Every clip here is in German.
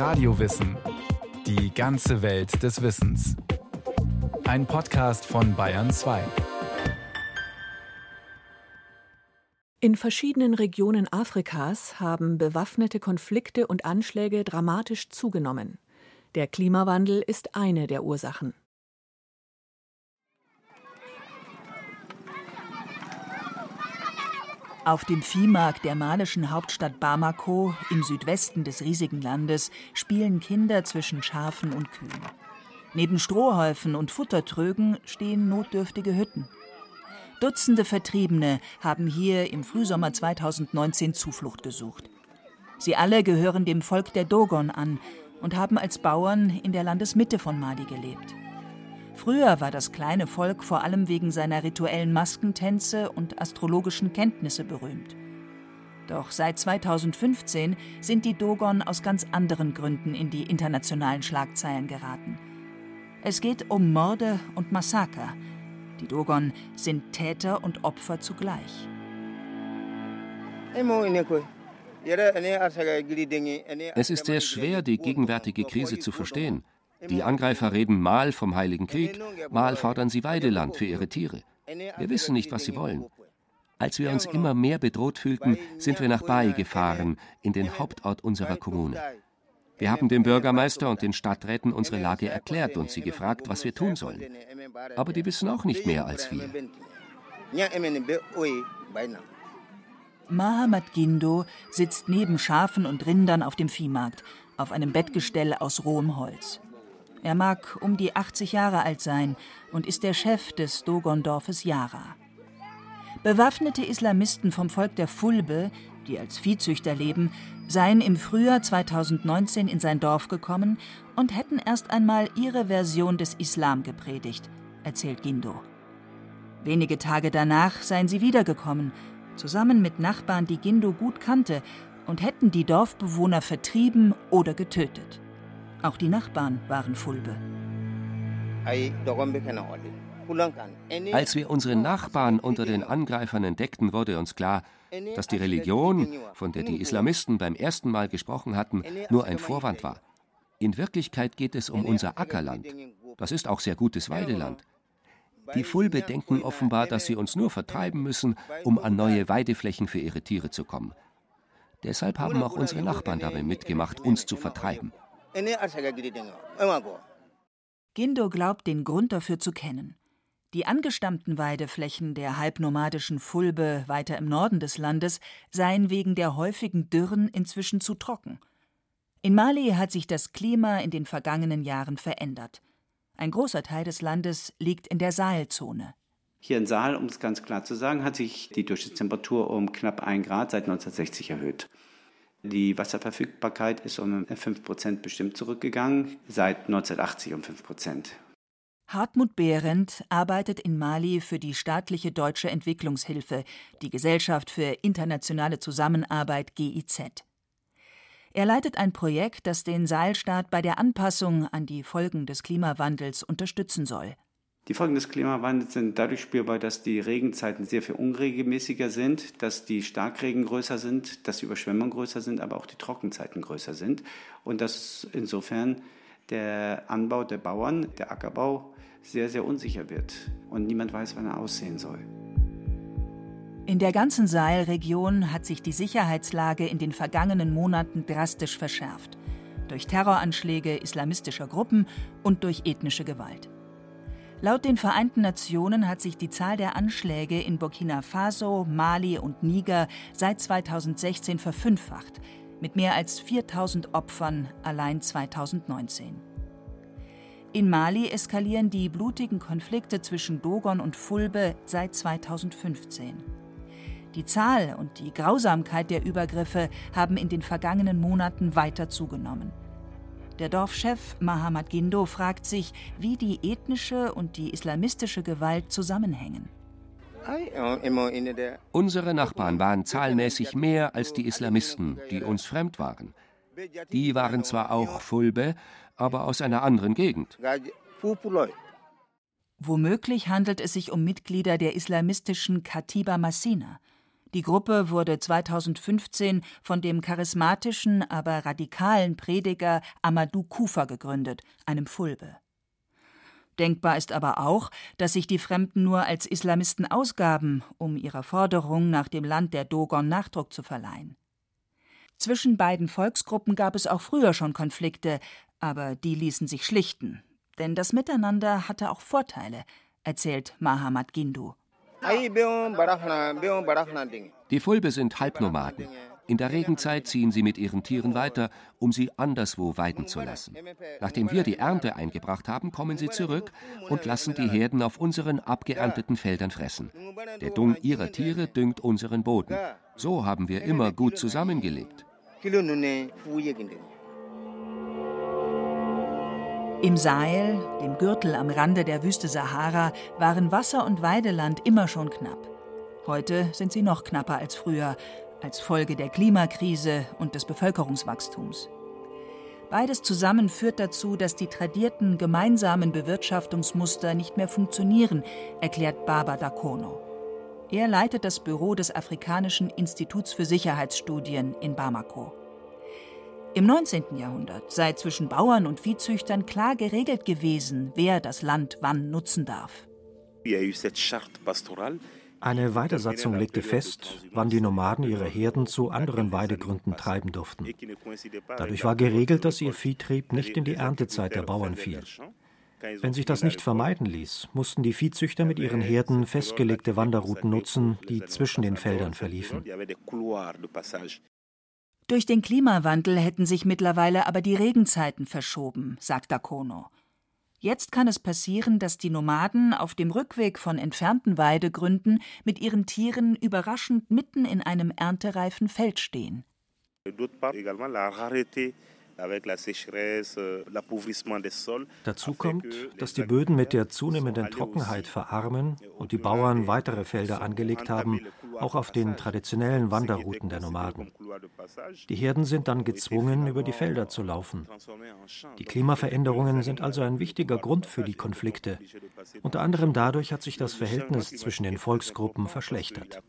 Radiowissen. Die ganze Welt des Wissens. Ein Podcast von Bayern 2. In verschiedenen Regionen Afrikas haben bewaffnete Konflikte und Anschläge dramatisch zugenommen. Der Klimawandel ist eine der Ursachen. Auf dem Viehmarkt der malischen Hauptstadt Bamako im Südwesten des riesigen Landes spielen Kinder zwischen Schafen und Kühen. Neben Strohhäufen und Futtertrögen stehen notdürftige Hütten. Dutzende Vertriebene haben hier im Frühsommer 2019 Zuflucht gesucht. Sie alle gehören dem Volk der Dogon an und haben als Bauern in der Landesmitte von Mali gelebt. Früher war das kleine Volk vor allem wegen seiner rituellen Maskentänze und astrologischen Kenntnisse berühmt. Doch seit 2015 sind die Dogon aus ganz anderen Gründen in die internationalen Schlagzeilen geraten. Es geht um Morde und Massaker, die Dogon sind Täter und Opfer zugleich. Es ist sehr schwer, die gegenwärtige Krise zu verstehen. Die Angreifer reden mal vom Heiligen Krieg, mal fordern sie Weideland für ihre Tiere. Wir wissen nicht, was sie wollen. Als wir uns immer mehr bedroht fühlten, sind wir nach Bai gefahren, in den Hauptort unserer Kommune. Wir haben dem Bürgermeister und den Stadträten unsere Lage erklärt und sie gefragt, was wir tun sollen. Aber die wissen auch nicht mehr als wir. Mahamad Gindo sitzt neben Schafen und Rindern auf dem Viehmarkt, auf einem Bettgestell aus rohem Holz. Er mag um die 80 Jahre alt sein und ist der Chef des Dogondorfes Yara. Bewaffnete Islamisten vom Volk der Fulbe, die als Viehzüchter leben, seien im Frühjahr 2019 in sein Dorf gekommen und hätten erst einmal ihre Version des Islam gepredigt, erzählt Gindo. Wenige Tage danach seien sie wiedergekommen, zusammen mit Nachbarn, die Gindo gut kannte, und hätten die Dorfbewohner vertrieben oder getötet. Auch die Nachbarn waren Fulbe. Als wir unsere Nachbarn unter den Angreifern entdeckten, wurde uns klar, dass die Religion, von der die Islamisten beim ersten Mal gesprochen hatten, nur ein Vorwand war. In Wirklichkeit geht es um unser Ackerland. Das ist auch sehr gutes Weideland. Die Fulbe denken offenbar, dass sie uns nur vertreiben müssen, um an neue Weideflächen für ihre Tiere zu kommen. Deshalb haben auch unsere Nachbarn dabei mitgemacht, uns zu vertreiben. Gindo glaubt, den Grund dafür zu kennen. Die angestammten Weideflächen der halbnomadischen Fulbe weiter im Norden des Landes seien wegen der häufigen Dürren inzwischen zu trocken. In Mali hat sich das Klima in den vergangenen Jahren verändert. Ein großer Teil des Landes liegt in der Sahelzone. Hier in Sahel, um es ganz klar zu sagen, hat sich die Durchschnittstemperatur um knapp 1 Grad seit 1960 erhöht. Die Wasserverfügbarkeit ist um 5 Prozent bestimmt zurückgegangen, seit 1980 um 5 Prozent. Hartmut Behrendt arbeitet in Mali für die staatliche deutsche Entwicklungshilfe, die Gesellschaft für internationale Zusammenarbeit GIZ. Er leitet ein Projekt, das den Seilstaat bei der Anpassung an die Folgen des Klimawandels unterstützen soll. Die Folgen des Klimawandels sind dadurch spürbar, dass die Regenzeiten sehr viel unregelmäßiger sind, dass die Starkregen größer sind, dass die Überschwemmungen größer sind, aber auch die Trockenzeiten größer sind und dass insofern der Anbau der Bauern, der Ackerbau, sehr, sehr unsicher wird und niemand weiß, wann er aussehen soll. In der ganzen Sahelregion hat sich die Sicherheitslage in den vergangenen Monaten drastisch verschärft. Durch Terroranschläge islamistischer Gruppen und durch ethnische Gewalt. Laut den Vereinten Nationen hat sich die Zahl der Anschläge in Burkina Faso, Mali und Niger seit 2016 verfünffacht, mit mehr als 4000 Opfern allein 2019. In Mali eskalieren die blutigen Konflikte zwischen Dogon und Fulbe seit 2015. Die Zahl und die Grausamkeit der Übergriffe haben in den vergangenen Monaten weiter zugenommen. Der Dorfchef Mahamad Gindo fragt sich, wie die ethnische und die islamistische Gewalt zusammenhängen. Unsere Nachbarn waren zahlenmäßig mehr als die Islamisten, die uns fremd waren. Die waren zwar auch Fulbe, aber aus einer anderen Gegend. Womöglich handelt es sich um Mitglieder der islamistischen Katiba Massina. Die Gruppe wurde 2015 von dem charismatischen, aber radikalen Prediger Amadou Kufa gegründet, einem Fulbe. Denkbar ist aber auch, dass sich die Fremden nur als Islamisten ausgaben, um ihrer Forderung nach dem Land der Dogon Nachdruck zu verleihen. Zwischen beiden Volksgruppen gab es auch früher schon Konflikte, aber die ließen sich schlichten. Denn das Miteinander hatte auch Vorteile, erzählt Mahamat Gindu. Die Fulbe sind Halbnomaden. In der Regenzeit ziehen sie mit ihren Tieren weiter, um sie anderswo weiden zu lassen. Nachdem wir die Ernte eingebracht haben, kommen sie zurück und lassen die Herden auf unseren abgeernteten Feldern fressen. Der Dung ihrer Tiere düngt unseren Boden. So haben wir immer gut zusammengelebt. Im Sahel, dem Gürtel am Rande der Wüste Sahara, waren Wasser und Weideland immer schon knapp. Heute sind sie noch knapper als früher, als Folge der Klimakrise und des Bevölkerungswachstums. Beides zusammen führt dazu, dass die tradierten gemeinsamen Bewirtschaftungsmuster nicht mehr funktionieren, erklärt Baba Dakono. Er leitet das Büro des Afrikanischen Instituts für Sicherheitsstudien in Bamako. Im 19. Jahrhundert sei zwischen Bauern und Viehzüchtern klar geregelt gewesen, wer das Land wann nutzen darf. Eine Weidesatzung legte fest, wann die Nomaden ihre Herden zu anderen Weidegründen treiben durften. Dadurch war geregelt, dass ihr Viehtrieb nicht in die Erntezeit der Bauern fiel. Wenn sich das nicht vermeiden ließ, mussten die Viehzüchter mit ihren Herden festgelegte Wanderrouten nutzen, die zwischen den Feldern verliefen. Durch den Klimawandel hätten sich mittlerweile aber die Regenzeiten verschoben, sagt Dakono. Jetzt kann es passieren, dass die Nomaden auf dem Rückweg von entfernten Weidegründen mit ihren Tieren überraschend mitten in einem erntereifen Feld stehen. Euh, Dazu kommt, dass die Böden mit der zunehmenden Trockenheit verarmen und die Bauern weitere Felder angelegt haben, auch auf den traditionellen Wanderrouten der Nomaden. Die Herden sind dann gezwungen, über die Felder zu laufen. Die Klimaveränderungen sind also ein wichtiger Grund für die Konflikte. Unter anderem dadurch hat sich das Verhältnis zwischen den Volksgruppen verschlechtert.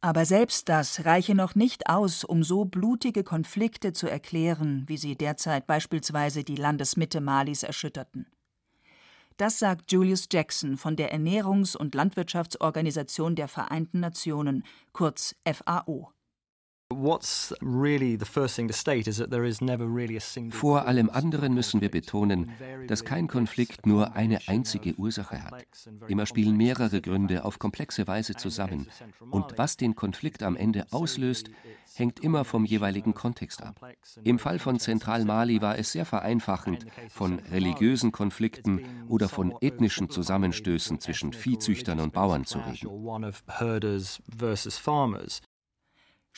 Aber selbst das reiche noch nicht aus, um so blutige Konflikte zu erklären, wie sie derzeit beispielsweise die Landesmitte Malis erschütterten. Das sagt Julius Jackson von der Ernährungs- und Landwirtschaftsorganisation der Vereinten Nationen, kurz FAO. Vor allem anderen müssen wir betonen, dass kein Konflikt nur eine einzige Ursache hat. Immer spielen mehrere Gründe auf komplexe Weise zusammen. Und was den Konflikt am Ende auslöst, hängt immer vom jeweiligen Kontext ab. Im Fall von Zentral-Mali war es sehr vereinfachend, von religiösen Konflikten oder von ethnischen Zusammenstößen zwischen Viehzüchtern und Bauern zu reden.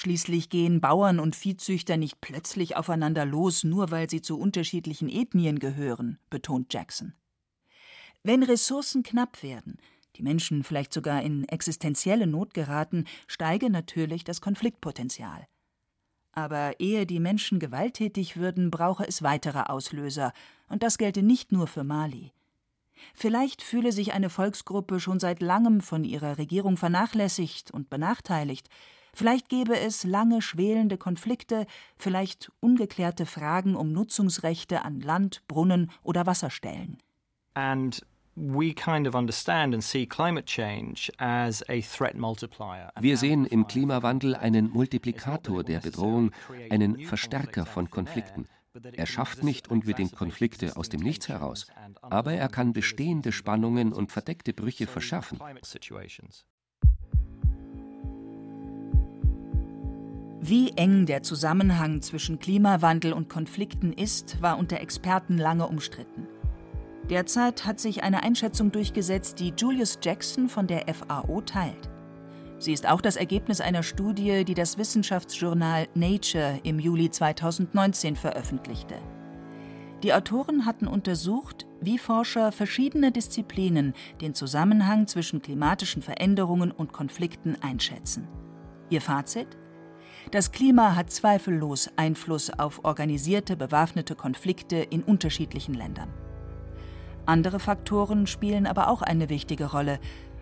Schließlich gehen Bauern und Viehzüchter nicht plötzlich aufeinander los, nur weil sie zu unterschiedlichen Ethnien gehören, betont Jackson. Wenn Ressourcen knapp werden, die Menschen vielleicht sogar in existenzielle Not geraten, steige natürlich das Konfliktpotenzial. Aber ehe die Menschen gewalttätig würden, brauche es weitere Auslöser, und das gelte nicht nur für Mali. Vielleicht fühle sich eine Volksgruppe schon seit langem von ihrer Regierung vernachlässigt und benachteiligt, Vielleicht gäbe es lange schwelende Konflikte, vielleicht ungeklärte Fragen um Nutzungsrechte an Land, Brunnen oder Wasserstellen. And wir sehen im Klimawandel einen Multiplikator der Bedrohung, einen Verstärker von Konflikten. Er schafft nicht unbedingt Konflikte aus dem Nichts heraus, aber er kann bestehende Spannungen und verdeckte Brüche verschärfen. Wie eng der Zusammenhang zwischen Klimawandel und Konflikten ist, war unter Experten lange umstritten. Derzeit hat sich eine Einschätzung durchgesetzt, die Julius Jackson von der FAO teilt. Sie ist auch das Ergebnis einer Studie, die das Wissenschaftsjournal Nature im Juli 2019 veröffentlichte. Die Autoren hatten untersucht, wie Forscher verschiedener Disziplinen den Zusammenhang zwischen klimatischen Veränderungen und Konflikten einschätzen. Ihr Fazit? Das Klima hat zweifellos Einfluss auf organisierte bewaffnete Konflikte in unterschiedlichen Ländern. Andere Faktoren spielen aber auch eine wichtige Rolle.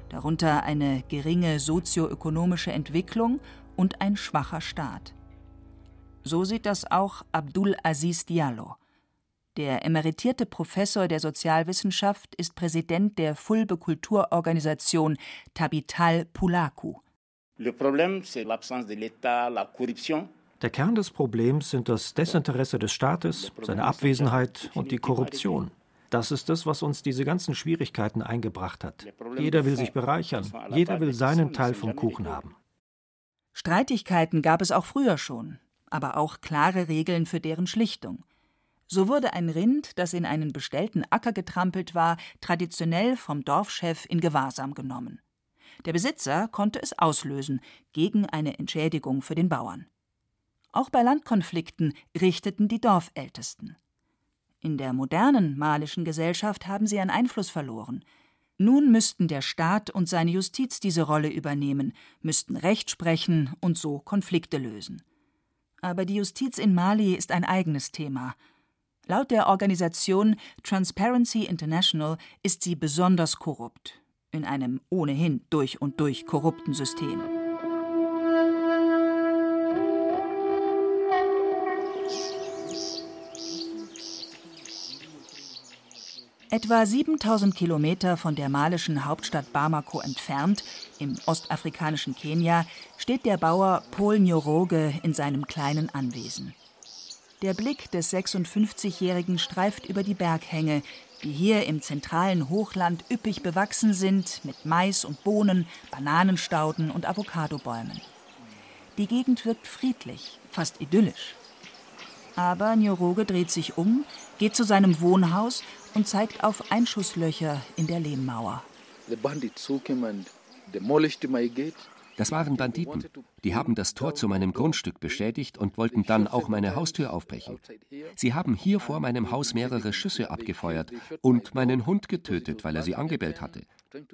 darunter eine geringe sozioökonomische Entwicklung und ein schwacher Staat. So sieht das auch Abdul Aziz Diallo. Der emeritierte Professor der Sozialwissenschaft ist Präsident der Fulbe Kulturorganisation Tabital Pulaku. Der Kern des Problems sind das Desinteresse des Staates, seine Abwesenheit und die Korruption. Das ist es, was uns diese ganzen Schwierigkeiten eingebracht hat. Jeder will sich bereichern, jeder will seinen Teil vom Kuchen haben. Streitigkeiten gab es auch früher schon aber auch klare Regeln für deren Schlichtung. So wurde ein Rind, das in einen bestellten Acker getrampelt war, traditionell vom Dorfchef in Gewahrsam genommen. Der Besitzer konnte es auslösen gegen eine Entschädigung für den Bauern. Auch bei Landkonflikten richteten die Dorfältesten. In der modernen malischen Gesellschaft haben sie an Einfluss verloren. Nun müssten der Staat und seine Justiz diese Rolle übernehmen, müssten Recht sprechen und so Konflikte lösen. Aber die Justiz in Mali ist ein eigenes Thema. Laut der Organisation Transparency International ist sie besonders korrupt, in einem ohnehin durch und durch korrupten System. Etwa 7000 Kilometer von der malischen Hauptstadt Bamako entfernt, im ostafrikanischen Kenia, steht der Bauer Paul Nyoroge in seinem kleinen Anwesen. Der Blick des 56-Jährigen streift über die Berghänge, die hier im zentralen Hochland üppig bewachsen sind mit Mais und Bohnen, Bananenstauden und Avocadobäumen. Die Gegend wirkt friedlich, fast idyllisch. Aber Nyoroge dreht sich um, geht zu seinem Wohnhaus und zeigt auf Einschusslöcher in der Lehmmauer. Das waren Banditen. Die haben das Tor zu meinem Grundstück beschädigt und wollten dann auch meine Haustür aufbrechen. Sie haben hier vor meinem Haus mehrere Schüsse abgefeuert und meinen Hund getötet, weil er sie angebellt hatte.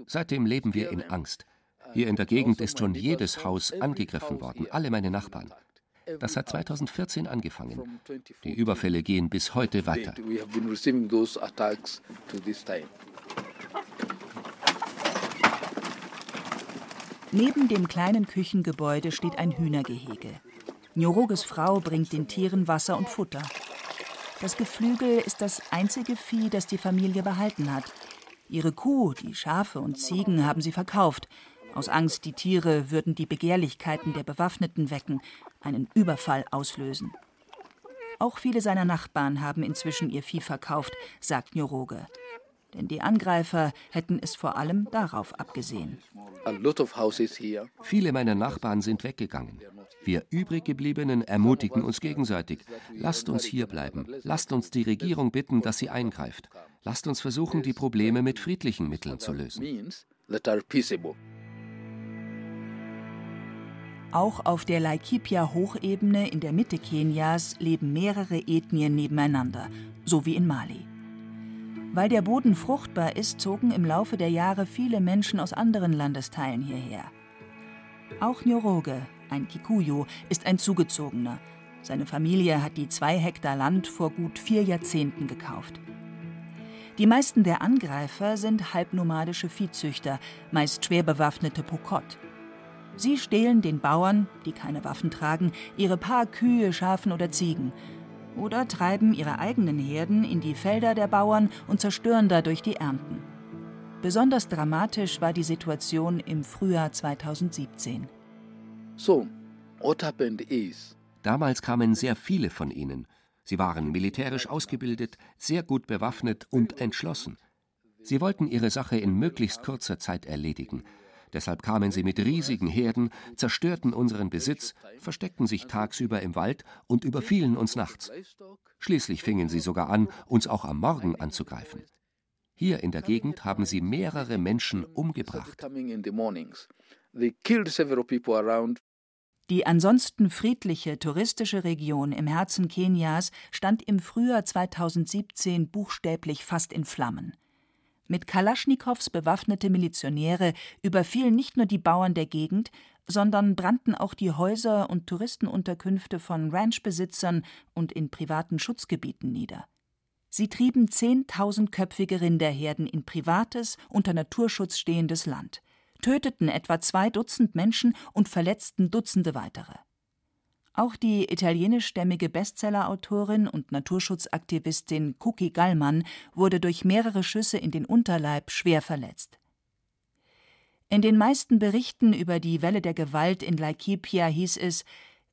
Seitdem leben wir in Angst. Hier in der Gegend ist schon jedes Haus angegriffen worden, alle meine Nachbarn. Das hat 2014 angefangen. Die Überfälle gehen bis heute weiter. Neben dem kleinen Küchengebäude steht ein Hühnergehege. Nyoroges Frau bringt den Tieren Wasser und Futter. Das Geflügel ist das einzige Vieh, das die Familie behalten hat. Ihre Kuh, die Schafe und Ziegen haben sie verkauft. Aus Angst, die Tiere würden die Begehrlichkeiten der Bewaffneten wecken, einen Überfall auslösen. Auch viele seiner Nachbarn haben inzwischen ihr Vieh verkauft, sagt Njoroge. Denn die Angreifer hätten es vor allem darauf abgesehen. Viele meiner Nachbarn sind weggegangen. Wir übriggebliebenen ermutigen uns gegenseitig. Lasst uns hier bleiben. Lasst uns die Regierung bitten, dass sie eingreift. Lasst uns versuchen, die Probleme mit friedlichen Mitteln zu lösen. Auch auf der Laikipia-Hochebene in der Mitte Kenias leben mehrere Ethnien nebeneinander, so wie in Mali. Weil der Boden fruchtbar ist, zogen im Laufe der Jahre viele Menschen aus anderen Landesteilen hierher. Auch Nyoroge, ein Kikuyu, ist ein Zugezogener. Seine Familie hat die zwei Hektar Land vor gut vier Jahrzehnten gekauft. Die meisten der Angreifer sind halbnomadische Viehzüchter, meist schwer bewaffnete Pokot. Sie stehlen den Bauern, die keine Waffen tragen, ihre paar Kühe, Schafen oder Ziegen oder treiben ihre eigenen Herden in die Felder der Bauern und zerstören dadurch die Ernten. Besonders dramatisch war die Situation im Frühjahr 2017. So, what happened is Damals kamen sehr viele von ihnen. Sie waren militärisch ausgebildet, sehr gut bewaffnet und entschlossen. Sie wollten ihre Sache in möglichst kurzer Zeit erledigen. Deshalb kamen sie mit riesigen Herden, zerstörten unseren Besitz, versteckten sich tagsüber im Wald und überfielen uns nachts. Schließlich fingen sie sogar an, uns auch am Morgen anzugreifen. Hier in der Gegend haben sie mehrere Menschen umgebracht. Die ansonsten friedliche touristische Region im Herzen Kenias stand im Frühjahr 2017 buchstäblich fast in Flammen. Mit Kalaschnikows bewaffnete Milizionäre überfielen nicht nur die Bauern der Gegend, sondern brannten auch die Häuser und Touristenunterkünfte von Ranchbesitzern und in privaten Schutzgebieten nieder. Sie trieben zehntausendköpfige Rinderherden in privates, unter Naturschutz stehendes Land. töteten etwa zwei Dutzend Menschen und verletzten Dutzende weitere. Auch die italienischstämmige Bestsellerautorin und Naturschutzaktivistin Kuki Gallmann wurde durch mehrere Schüsse in den Unterleib schwer verletzt. In den meisten Berichten über die Welle der Gewalt in Laikipia hieß es,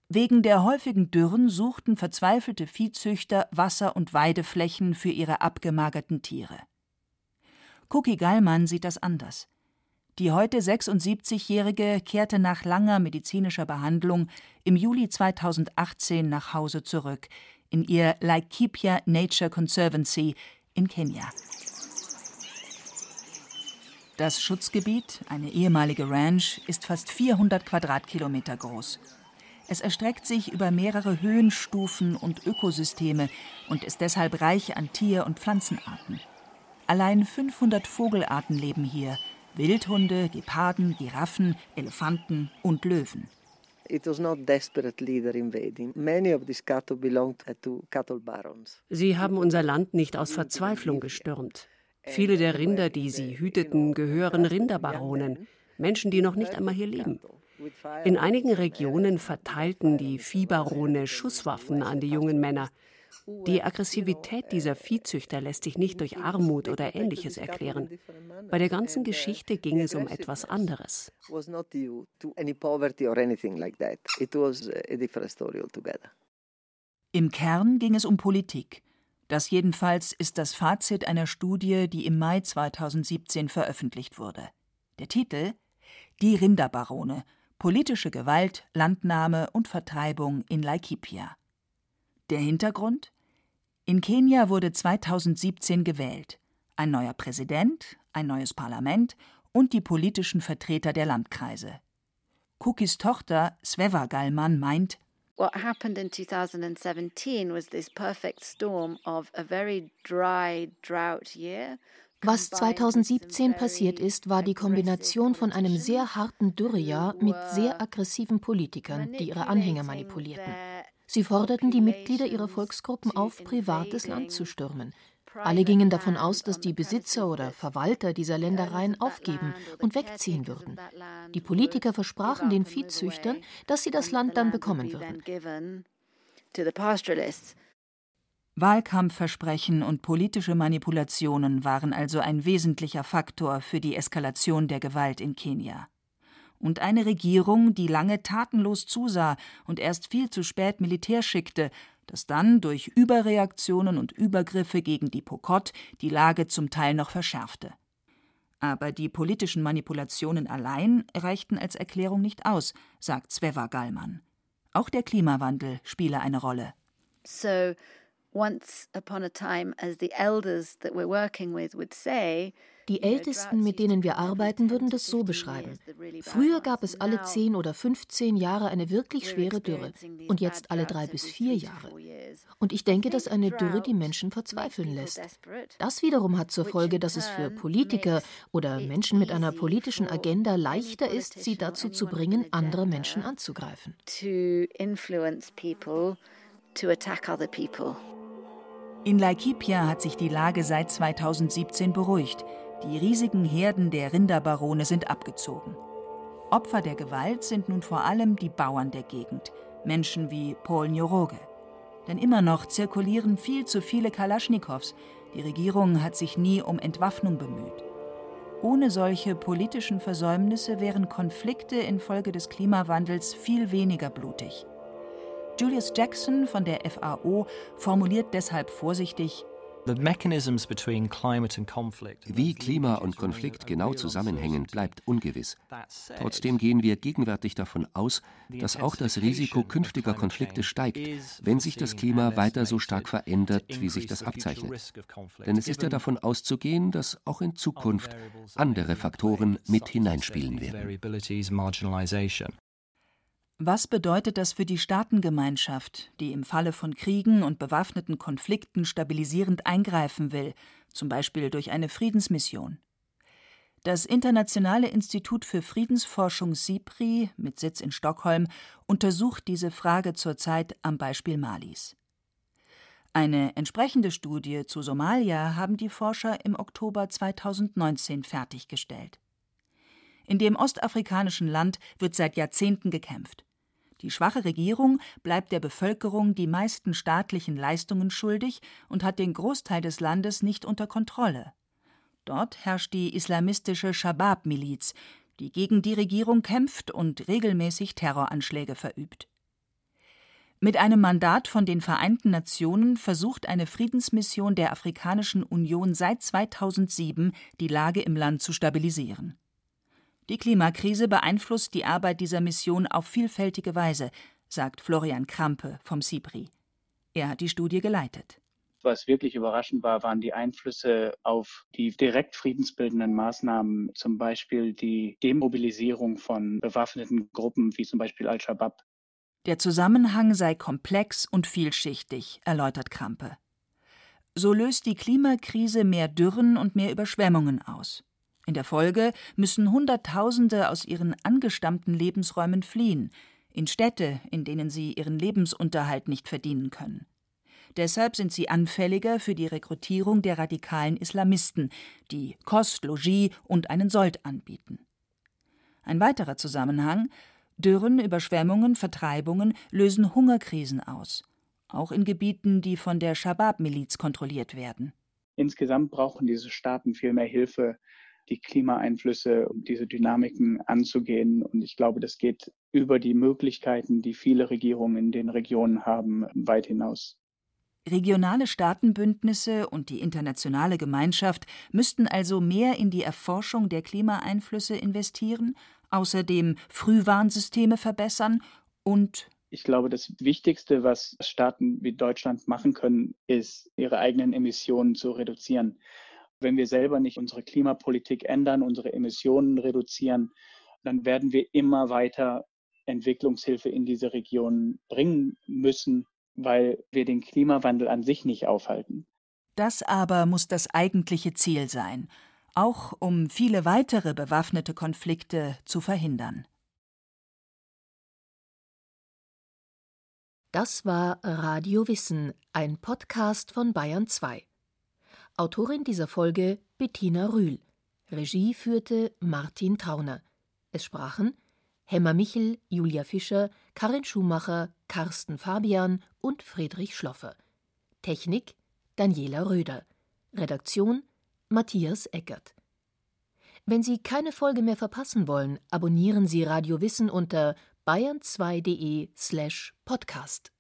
wegen der häufigen Dürren suchten verzweifelte Viehzüchter Wasser- und Weideflächen für ihre abgemagerten Tiere. Kuki Gallmann sieht das anders. Die heute 76-Jährige kehrte nach langer medizinischer Behandlung im Juli 2018 nach Hause zurück, in ihr Laikipia Nature Conservancy in Kenia. Das Schutzgebiet, eine ehemalige Ranch, ist fast 400 Quadratkilometer groß. Es erstreckt sich über mehrere Höhenstufen und Ökosysteme und ist deshalb reich an Tier- und Pflanzenarten. Allein 500 Vogelarten leben hier, Wildhunde, Geparden, Giraffen, Elefanten und Löwen. Sie haben unser Land nicht aus Verzweiflung gestürmt. Viele der Rinder, die sie hüteten, gehören Rinderbaronen, Menschen, die noch nicht einmal hier leben. In einigen Regionen verteilten die Viehbarone Schusswaffen an die jungen Männer. Die Aggressivität dieser Viehzüchter lässt sich nicht durch Armut oder ähnliches erklären. Bei der ganzen Geschichte ging es um etwas anderes. Im Kern ging es um Politik. Das jedenfalls ist das Fazit einer Studie, die im Mai 2017 veröffentlicht wurde. Der Titel Die Rinderbarone Politische Gewalt, Landnahme und Vertreibung in Laikipia. Der Hintergrund? In Kenia wurde 2017 gewählt. Ein neuer Präsident, ein neues Parlament und die politischen Vertreter der Landkreise. Cookies Tochter Sveva Gallmann meint, What happened in 2017 was this perfect storm of a very dry drought year. Was 2017 passiert ist, war die Kombination von einem sehr harten Dürrejahr mit sehr aggressiven Politikern, die ihre Anhänger manipulierten. Sie forderten die Mitglieder ihrer Volksgruppen auf, privates Land zu stürmen. Alle gingen davon aus, dass die Besitzer oder Verwalter dieser Ländereien aufgeben und wegziehen würden. Die Politiker versprachen den Viehzüchtern, dass sie das Land dann bekommen würden. Wahlkampfversprechen und politische Manipulationen waren also ein wesentlicher Faktor für die Eskalation der Gewalt in Kenia und eine Regierung, die lange tatenlos zusah und erst viel zu spät Militär schickte, das dann durch Überreaktionen und Übergriffe gegen die Pokot die Lage zum Teil noch verschärfte. Aber die politischen Manipulationen allein reichten als Erklärung nicht aus, sagt Sveva Gallmann. Auch der Klimawandel spiele eine Rolle. So once upon a time as the elders that we're working with would say die Ältesten, mit denen wir arbeiten, würden das so beschreiben. Früher gab es alle 10 oder 15 Jahre eine wirklich schwere Dürre und jetzt alle drei bis vier Jahre. Und ich denke, dass eine Dürre die Menschen verzweifeln lässt. Das wiederum hat zur Folge, dass es für Politiker oder Menschen mit einer politischen Agenda leichter ist, sie dazu zu bringen, andere Menschen anzugreifen. In Laikipia hat sich die Lage seit 2017 beruhigt. Die riesigen Herden der Rinderbarone sind abgezogen. Opfer der Gewalt sind nun vor allem die Bauern der Gegend, Menschen wie Paul Njoroge. Denn immer noch zirkulieren viel zu viele Kalaschnikows. Die Regierung hat sich nie um Entwaffnung bemüht. Ohne solche politischen Versäumnisse wären Konflikte infolge des Klimawandels viel weniger blutig. Julius Jackson von der FAO formuliert deshalb vorsichtig wie Klima und Konflikt genau zusammenhängen, bleibt ungewiss. Trotzdem gehen wir gegenwärtig davon aus, dass auch das Risiko künftiger Konflikte steigt, wenn sich das Klima weiter so stark verändert, wie sich das abzeichnet. Denn es ist ja davon auszugehen, dass auch in Zukunft andere Faktoren mit hineinspielen werden. Was bedeutet das für die Staatengemeinschaft, die im Falle von Kriegen und bewaffneten Konflikten stabilisierend eingreifen will, zum Beispiel durch eine Friedensmission? Das Internationale Institut für Friedensforschung SIPRI mit Sitz in Stockholm untersucht diese Frage zurzeit am Beispiel Malis. Eine entsprechende Studie zu Somalia haben die Forscher im Oktober 2019 fertiggestellt. In dem ostafrikanischen Land wird seit Jahrzehnten gekämpft. Die schwache Regierung bleibt der Bevölkerung die meisten staatlichen Leistungen schuldig und hat den Großteil des Landes nicht unter Kontrolle. Dort herrscht die islamistische Shabab-Miliz, die gegen die Regierung kämpft und regelmäßig Terroranschläge verübt. Mit einem Mandat von den Vereinten Nationen versucht eine Friedensmission der Afrikanischen Union seit 2007, die Lage im Land zu stabilisieren. Die Klimakrise beeinflusst die Arbeit dieser Mission auf vielfältige Weise, sagt Florian Krampe vom CIPRI. Er hat die Studie geleitet. Was wirklich überraschend war, waren die Einflüsse auf die direkt friedensbildenden Maßnahmen, zum Beispiel die Demobilisierung von bewaffneten Gruppen wie zum Beispiel Al-Shabaab. Der Zusammenhang sei komplex und vielschichtig, erläutert Krampe. So löst die Klimakrise mehr Dürren und mehr Überschwemmungen aus. In der Folge müssen Hunderttausende aus ihren angestammten Lebensräumen fliehen, in Städte, in denen sie ihren Lebensunterhalt nicht verdienen können. Deshalb sind sie anfälliger für die Rekrutierung der radikalen Islamisten, die Kost, Logis und einen Sold anbieten. Ein weiterer Zusammenhang Dürren, Überschwemmungen, Vertreibungen lösen Hungerkrisen aus, auch in Gebieten, die von der Shabab-Miliz kontrolliert werden. Insgesamt brauchen diese Staaten viel mehr Hilfe, die Klimaeinflüsse und diese Dynamiken anzugehen. Und ich glaube, das geht über die Möglichkeiten, die viele Regierungen in den Regionen haben, weit hinaus. Regionale Staatenbündnisse und die internationale Gemeinschaft müssten also mehr in die Erforschung der Klimaeinflüsse investieren, außerdem Frühwarnsysteme verbessern und ich glaube, das Wichtigste, was Staaten wie Deutschland machen können, ist, ihre eigenen Emissionen zu reduzieren. Wenn wir selber nicht unsere Klimapolitik ändern, unsere Emissionen reduzieren, dann werden wir immer weiter Entwicklungshilfe in diese Regionen bringen müssen, weil wir den Klimawandel an sich nicht aufhalten. Das aber muss das eigentliche Ziel sein, auch um viele weitere bewaffnete Konflikte zu verhindern. Das war Radio Wissen, ein Podcast von Bayern 2. Autorin dieser Folge Bettina Rühl. Regie führte Martin Trauner. Es sprachen Hemmer Michel, Julia Fischer, Karin Schumacher, Carsten Fabian und Friedrich Schloffer. Technik Daniela Röder. Redaktion Matthias Eckert. Wenn Sie keine Folge mehr verpassen wollen, abonnieren Sie Radio Wissen unter bayern2.de slash podcast.